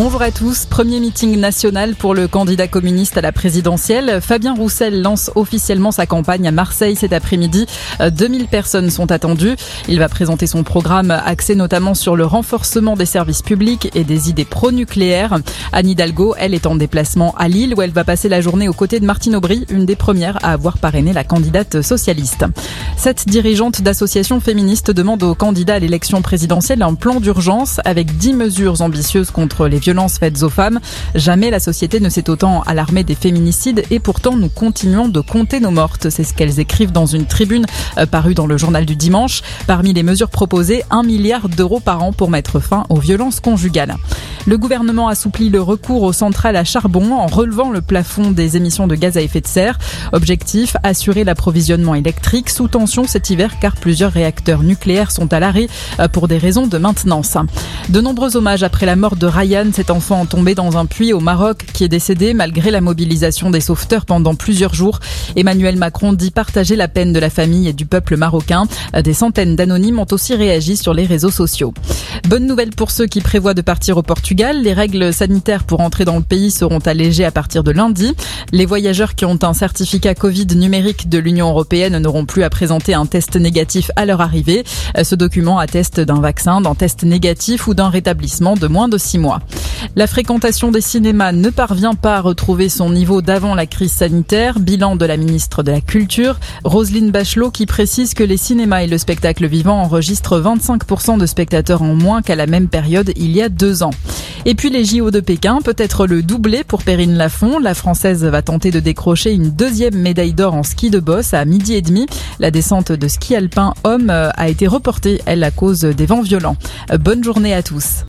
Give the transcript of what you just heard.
Bonjour à tous. Premier meeting national pour le candidat communiste à la présidentielle. Fabien Roussel lance officiellement sa campagne à Marseille cet après-midi. 2000 personnes sont attendues. Il va présenter son programme axé notamment sur le renforcement des services publics et des idées pro-nucléaires. Anne Hidalgo, elle est en déplacement à Lille où elle va passer la journée aux côtés de Martine Aubry, une des premières à avoir parrainé la candidate socialiste. Cette dirigeante d'association féministe demande aux candidats à l'élection présidentielle un plan d'urgence avec 10 mesures ambitieuses contre les violences faites aux femmes. Jamais la société ne s'est autant alarmée des féminicides et pourtant nous continuons de compter nos mortes. C'est ce qu'elles écrivent dans une tribune euh, parue dans le journal du dimanche. Parmi les mesures proposées, un milliard d'euros par an pour mettre fin aux violences conjugales. Le gouvernement assouplit le recours aux centrales à charbon en relevant le plafond des émissions de gaz à effet de serre. Objectif, assurer l'approvisionnement électrique sous tension cet hiver car plusieurs réacteurs nucléaires sont à l'arrêt euh, pour des raisons de maintenance. De nombreux hommages après la mort de Ryan, cet enfant tombé dans un puits au Maroc qui est décédé malgré la mobilisation des sauveteurs pendant plusieurs jours. Emmanuel Macron dit partager la peine de la famille et du peuple marocain. Des centaines d'anonymes ont aussi réagi sur les réseaux sociaux. Bonne nouvelle pour ceux qui prévoient de partir au Portugal les règles sanitaires pour entrer dans le pays seront allégées à partir de lundi. Les voyageurs qui ont un certificat Covid numérique de l'Union européenne n'auront plus à présenter un test négatif à leur arrivée. Ce document atteste d'un vaccin, d'un test négatif ou d'un rétablissement de moins de six mois. La fréquentation des cinémas ne parvient pas à retrouver son niveau d'avant la crise sanitaire. Bilan de la ministre de la Culture, Roselyne Bachelot, qui précise que les cinémas et le spectacle vivant enregistrent 25% de spectateurs en moins qu'à la même période il y a deux ans. Et puis les JO de Pékin, peut-être le doublé pour Perrine Lafont. La Française va tenter de décrocher une deuxième médaille d'or en ski de boss à midi et demi. La descente de ski alpin homme a été reportée, elle, à cause des vents violents. Bonne journée à tous.